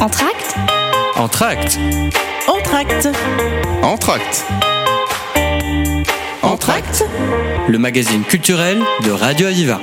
Entracte Entracte Entracte Entracte Entracte Le magazine culturel de Radio Aviva.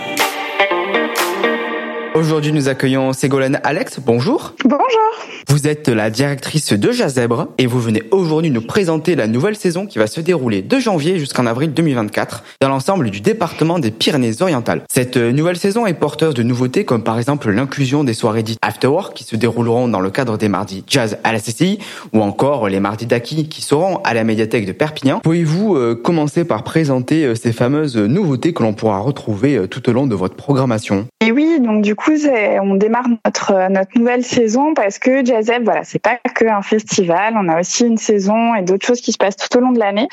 Aujourd'hui, nous accueillons Ségolène Alex. Bonjour. Bonjour. Vous êtes la directrice de Jazèbre et vous venez aujourd'hui nous présenter la nouvelle saison qui va se dérouler de janvier jusqu'en avril 2024 dans l'ensemble du département des Pyrénées-Orientales. Cette nouvelle saison est porteuse de nouveautés comme par exemple l'inclusion des soirées dites After Work qui se dérouleront dans le cadre des mardis jazz à la CCI ou encore les mardis d'Aki qui seront à la médiathèque de Perpignan. Pouvez-vous euh, commencer par présenter euh, ces fameuses nouveautés que l'on pourra retrouver euh, tout au long de votre programmation? Et oui, donc du coup, on démarre notre notre nouvelle saison parce que voilà, c'est pas que un festival, on a aussi une saison et d'autres choses qui se passent tout au long de l'année.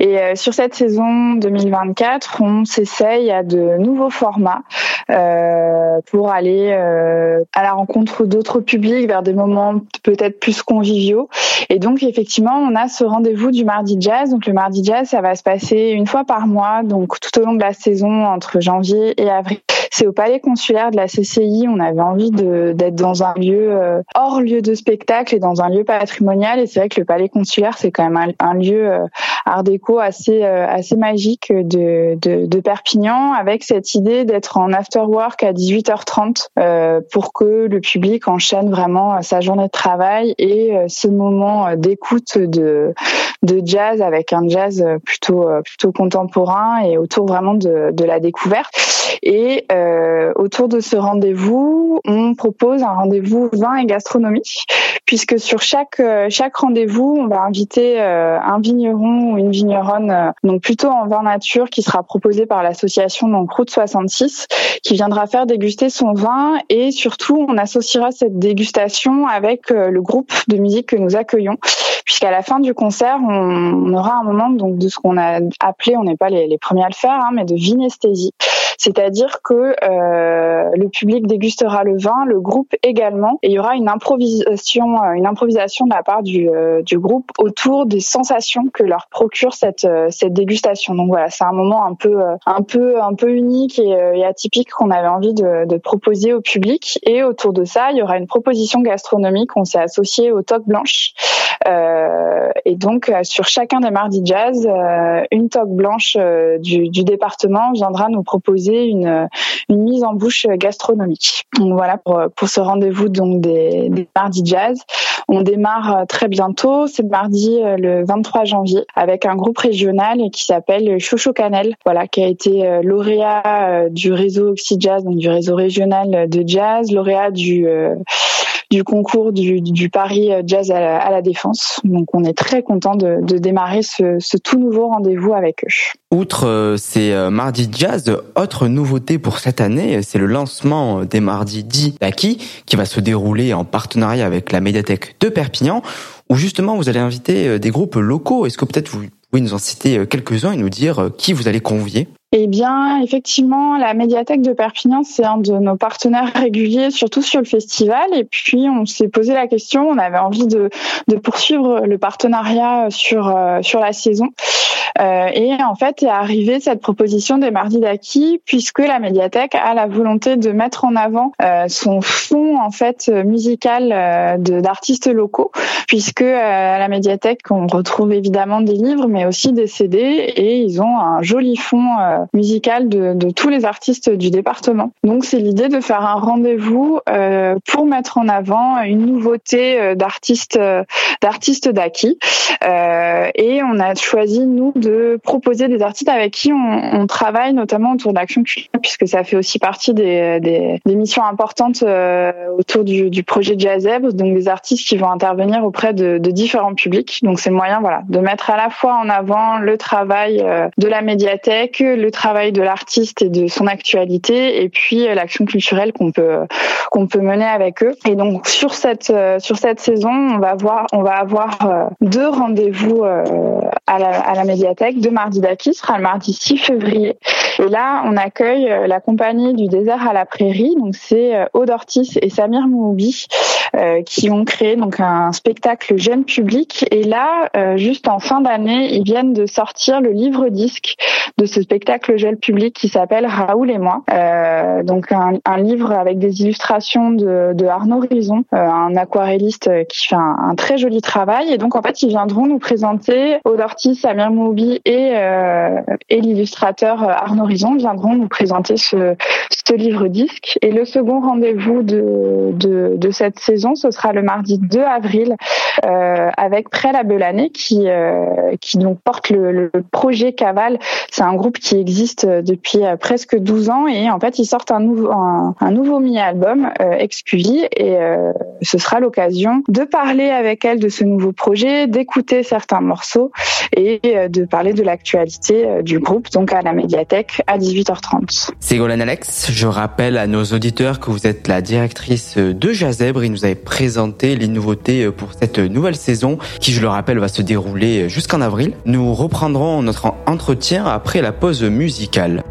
Et euh, sur cette saison 2024, on s'essaye à de nouveaux formats euh, pour aller euh, à la rencontre d'autres publics vers des moments peut-être plus conviviaux. Et donc effectivement, on a ce rendez-vous du mardi jazz. Donc le mardi jazz, ça va se passer une fois par mois, donc tout au long de la saison entre janvier et avril. C'est au palais consulaire de la CCI. On avait envie d'être dans un lieu hors lieu de spectacle et dans un lieu patrimonial. Et c'est vrai que le palais consulaire, c'est quand même un, lieu euh, art déco assez euh, assez magique de, de, de, Perpignan, avec cette idée d'être en after work à 18h30 pour que le public enchaîne vraiment sa journée de travail et ce moment d'écoute de de jazz avec un jazz plutôt plutôt contemporain et autour vraiment de, de la découverte. Et euh, autour de ce rendez-vous, on propose un rendez-vous vin et gastronomie, puisque sur chaque euh, chaque rendez-vous, on va inviter euh, un vigneron ou une vigneronne, euh, donc plutôt en vin nature, qui sera proposé par l'association donc Route 66, qui viendra faire déguster son vin et surtout on associera cette dégustation avec le groupe de musique que nous accueillons puisqu'à la fin du concert, on, aura un moment donc de ce qu'on a appelé, on n'est pas les, premiers à le faire, hein, mais de vinesthésie. C'est-à-dire que euh, le public dégustera le vin, le groupe également, et il y aura une improvisation, euh, une improvisation de la part du, euh, du groupe autour des sensations que leur procure cette cette dégustation. Donc voilà, c'est un moment un peu un peu un peu unique et, atypique qu'on avait envie de, proposer au public. Et autour de ça, il y aura une proposition gastronomique. On s'est associé au Toque Blanche. Et donc sur chacun des mardis jazz, une toque blanche du, du département viendra nous proposer une, mise en bouche gastronomique. Donc voilà pour, pour ce rendez-vous donc des, des mardis jazz. On démarre très bientôt, c'est mardi euh, le 23 janvier avec un groupe régional qui s'appelle Chocho Canel, voilà qui a été euh, lauréat euh, du réseau Oxy Jazz, donc du réseau régional de jazz, lauréat du du concours du, Paris Jazz à la, Défense. Donc on est très content de, démarrer ce, tout nouveau rendez-vous avec eux. Outre euh, ces euh, mardis jazz, autre nouveauté pour cette année, c'est le lancement des mardis dits d'Aki qui va se dérouler en partenariat avec la médiathèque de Perpignan où justement vous allez inviter euh, des groupes locaux. Est-ce que peut-être vous pouvez nous en citer quelques-uns et nous dire qui vous allez convier? Eh bien, effectivement, la médiathèque de Perpignan, c'est un de nos partenaires réguliers, surtout sur le festival. Et puis, on s'est posé la question, on avait envie de, de poursuivre le partenariat sur, sur la saison. Euh, et en fait, est arrivée cette proposition des mardis d'acquis, puisque la médiathèque a la volonté de mettre en avant euh, son fonds en fait musical euh, d'artistes locaux, puisque à la médiathèque on retrouve évidemment des livres, mais aussi des CD, et ils ont un joli fond musical de, de, tous les artistes du département. Donc c'est l'idée de faire un rendez-vous pour mettre en avant une nouveauté d'artistes d'artistes d'acquis, et on a choisi nous de proposer des artistes avec qui on, travaille, notamment autour de l'action culturelle, puisque ça fait aussi partie des, des, missions importantes euh, autour du, du projet Jazzeb, donc des artistes qui vont intervenir auprès de, de différents publics. Donc c'est le moyen, voilà, de mettre à la fois en avant le travail euh, de la médiathèque, travail de l'artiste et de son actualité, et puis euh, l'action culturelle qu'on peut qu'on peut mener avec eux. Et donc sur cette sur cette saison, on va voir, on va avoir deux rendez-vous à la, à la médiathèque de Mardi d'Aki sera le mardi 6 février Et là, on accueille la compagnie du désert à la prairie. Donc c'est Aude Ortiz et Samir Moubi qui ont créé donc un spectacle jeune public. Et là, juste en fin d'année, ils viennent de sortir le livre disque de ce spectacle jeune public qui s'appelle Raoul et moi. donc un, livre avec des illustrations de, Arnaud Rison, un aquarelliste qui fait un, très joli travail. Et donc en fait, ils viendront nous présenter Aude Samir Moubi et, euh, et l'illustrateur Arnaud Rison viendront nous présenter ce, ce livre disque. Et le second rendez-vous de, de, cette saison, ce sera le mardi 2 avril euh, avec Prêt la Belanée qui, euh, qui donc porte le, projet Caval. C'est un groupe qui existe depuis euh, presque 12 ans et en fait ils sortent un nouveau, un, nouveau mini-album, euh, Excuvie, et euh, ce sera l'occasion de parler avec elle de ce nouveau projet, d'écouter certains morceaux et de parler de l'actualité du groupe, donc à la médiathèque à 18h30. Ségolène Alex, je rappelle à nos auditeurs que vous êtes la directrice de Jazèbre et nous avez présenté les nouveautés pour cette nouvelle saison qui, je le rappelle, va se dérouler jusqu'en avril. Nous reprendrons notre entretien après la pause musicale.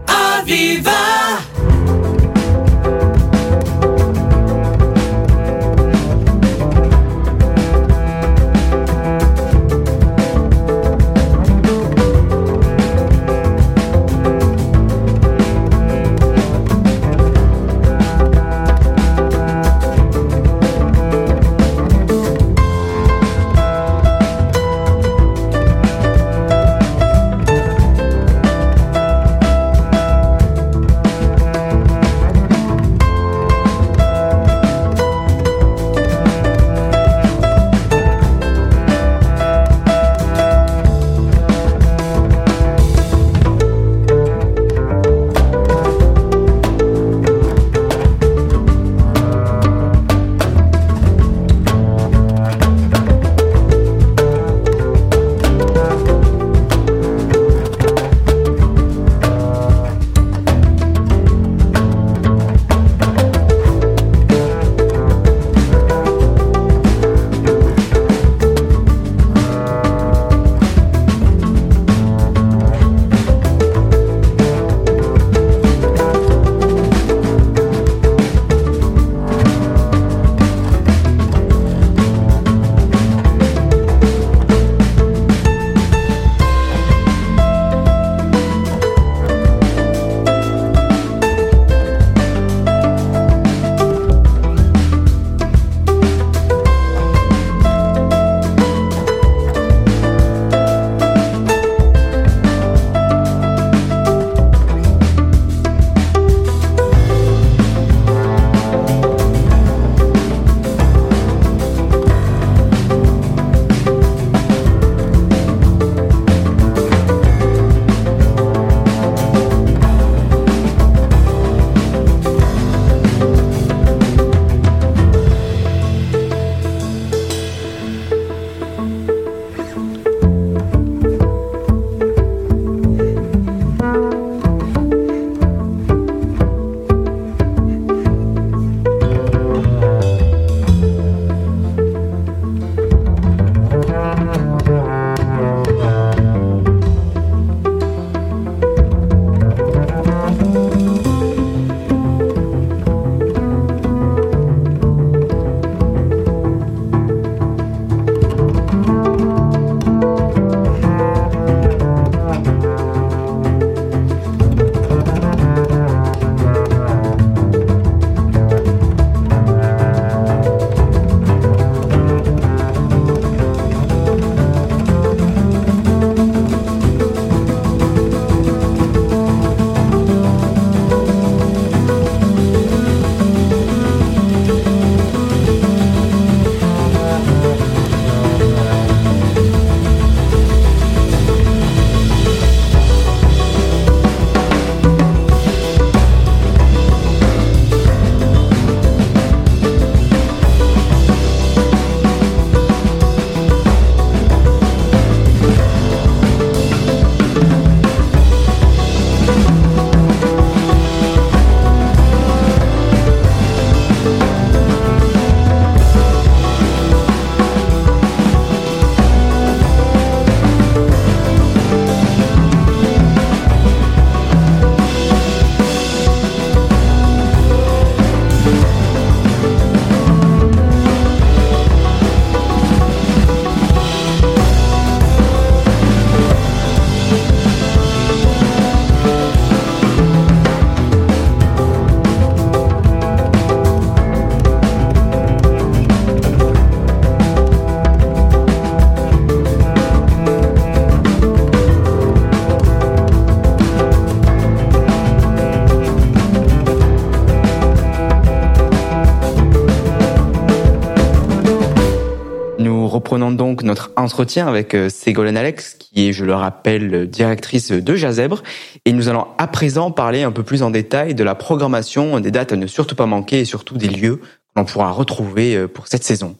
Notre entretien avec euh, Ségolène Alex, qui est, je le rappelle, directrice de Jazèbre. Et nous allons à présent parler un peu plus en détail de la programmation, des dates à ne surtout pas manquer et surtout des lieux que l'on pourra retrouver euh, pour cette saison.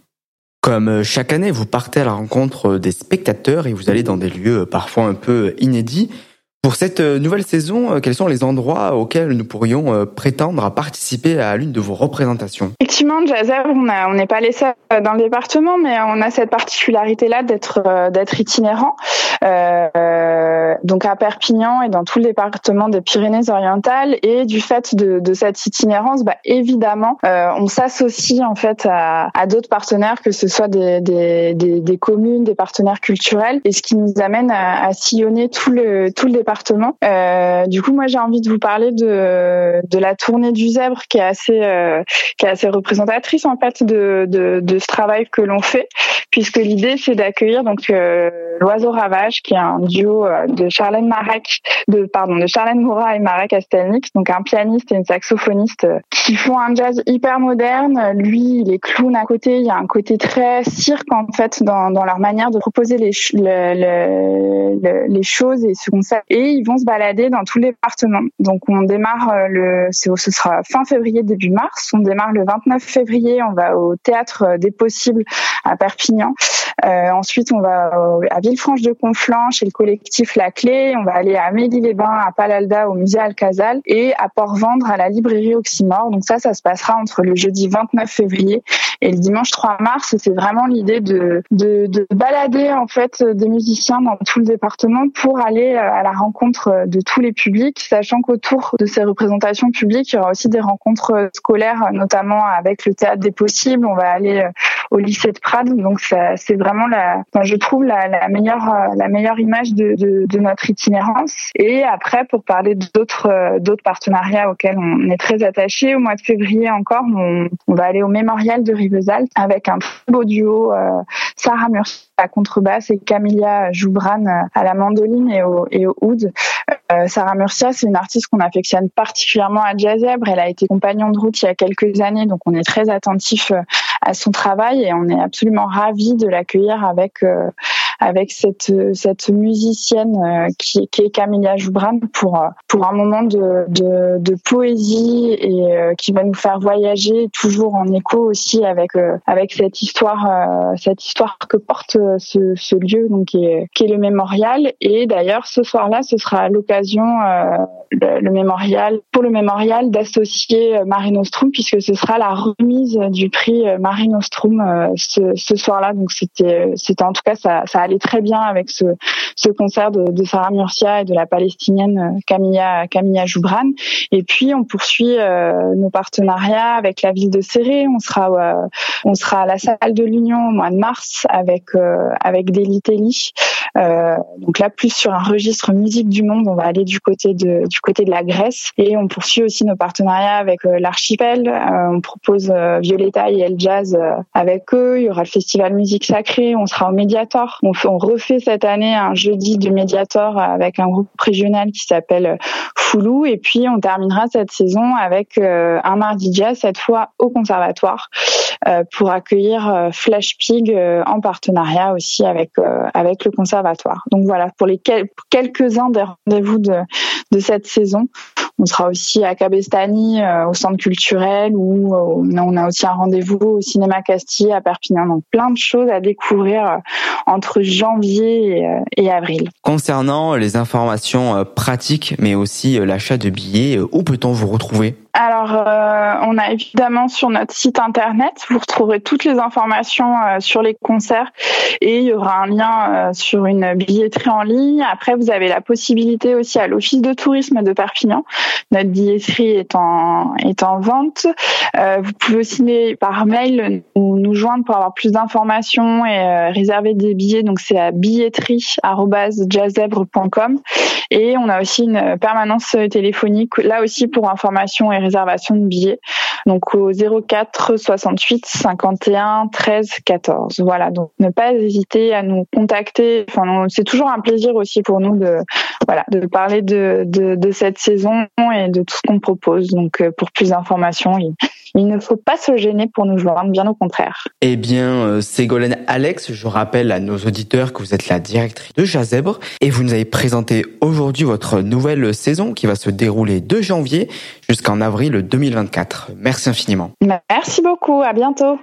Comme euh, chaque année, vous partez à la rencontre des spectateurs et vous allez dans des lieux parfois un peu inédits. Pour cette euh, nouvelle saison, euh, quels sont les endroits auxquels nous pourrions euh, prétendre à participer à l'une de vos représentations? Effectivement, Jazzer, on n'est pas les seuls dans le département, mais on a cette particularité-là d'être itinérant. Donc à Perpignan et dans tout le département des Pyrénées-Orientales, et du fait de, de cette itinérance, bah, évidemment, euh, on s'associe en fait à, à d'autres partenaires, que ce soit des, des, des, communes, des partenaires culturels, et ce qui nous amène à, à sillonner tout le tout le département. Euh, du coup, moi, j'ai envie de vous parler de, de la tournée du zèbre qui est assez, euh, qui est assez représentatrice en fait de, de, de ce travail que l'on fait, puisque l'idée c'est d'accueillir donc euh, l'oiseau ravage, qui est un duo euh, de Charlène Marek, de pardon, de Charlène Moura et Marek Astelnik, donc un pianiste et une saxophoniste euh, qui font un jazz hyper moderne. Lui, il est clown à côté. Il y a un côté très cirque en fait dans, dans leur manière de proposer les, le, le, les choses et ce concept et ils vont se balader dans tout le département. Donc on démarre euh, le, ce sera fin février début mars. On démarre le 29 février. On va au théâtre des possibles à Perpignan. Euh, ensuite, on va à Villefranche de Conflans chez le collectif La Clé. On va aller à Amélie-les-Bains, à Palalda, au musée Alcazal et à Port-Vendre à la librairie Oxymore. Donc ça, ça se passera entre le jeudi 29 février et le dimanche 3 mars. C'est vraiment l'idée de, de, de balader en fait des musiciens dans tout le département pour aller à la rencontre euh, de tous les publics, sachant qu'autour de ces représentations publiques, il y aura aussi des rencontres euh, scolaires, notamment avec le théâtre des possibles. On va aller euh, au lycée de Prades, donc c'est vraiment la, enfin, je trouve la, la, meilleure la meilleure image de, de, de, notre itinérance. Et après, pour parler d'autres d'autres partenariats auxquels on est très attaché, au mois de février encore, on, on va aller au mémorial de Rivesaltes avec un très beau duo, euh, Sarah Murcia à contrebasse et Camilla Joubran à la mandoline et au, et au oud. Euh, Sarah Murcia, c'est une artiste qu'on affectionne particulièrement à Jazzèbre. Elle a été compagnon de route il y a quelques années, donc on est très attentif euh, à son travail et on est absolument ravis de l'accueillir avec euh, avec cette cette musicienne euh, qui, qui est Camilla Joubran pour pour un moment de, de, de poésie et euh, qui va nous faire voyager toujours en écho aussi avec avec cette histoire cette histoire que porte ce, ce lieu donc qui est, qui est le mémorial. Et d'ailleurs ce soir-là ce sera l'occasion le, le, mémorial pour le mémorial d'associer Marie Nostrum puisque ce sera la remise du prix Marie Nostrum ce, ce soir-là. Donc c'était c'était en tout cas ça, ça allait très bien avec ce, ce concert de, de Sarah Murcia et de la palestinienne Camilla Camilla Joubran. Et puis on poursuit euh, nos partenariats avec la ville de Serré. On sera euh, on sera à la salle de l'Union au mois de mars avec euh, avec Deli euh, donc là plus sur un registre musique du monde. On va aller du côté de du côté de la Grèce et on poursuit aussi nos partenariats avec l'archipel. on propose Violetta et El Jazz avec eux. Il y aura le festival musique sacrée. On sera au Mediator. On, on refait cette année un jeudi de Mediator avec un groupe régional qui s'appelle Foulou. Et puis on terminera cette saison avec euh, un mardi jazz cette fois au conservatoire euh, pour accueillir euh, Flash Pig en partenariat aussi avec avec le conservatoire. Donc voilà pour les quelques-uns des rendez-vous de de cette saison. On sera aussi à Cabestany, au centre culturel, où on a aussi un rendez-vous au cinéma Castille à Perpignan. Donc plein de choses à découvrir entre janvier et, avril. Concernant les informations pratiques, mais aussi l'achat de billets, où peut-on vous retrouver? Alors, euh, on a évidemment sur notre site internet, vous retrouverez toutes les informations euh, sur les concerts et il y aura un lien euh, sur une billetterie en ligne. Après, vous avez la possibilité aussi à l'Office de tourisme de Perpignan. Notre billetterie est en, vente. vous pouvez aussi par mail nous, nous joindre pour avoir plus d'informations et réserver des billets. Donc, c'est à billetterie.jazzebre.com et on a aussi une permanence téléphonique là aussi pour information et réservation de billets. Donc au 04 68 51 13 14. Voilà, donc ne pas hésiter à nous contacter. Enfin, c'est toujours un plaisir aussi pour nous de voilà de parler de, de, de cette saison et de tout ce qu'on propose. Donc euh, pour plus d'informations, il ne faut pas se gêner pour nous joindre, bien au contraire. Eh bien, euh, Ségolène Alex, je rappelle à nos auditeurs que vous êtes la directrice de Jazèbre et vous nous avez présenté aujourd'hui votre nouvelle saison qui va se dérouler de janvier jusqu'en avril 2024. Merci infiniment. Merci beaucoup, à bientôt.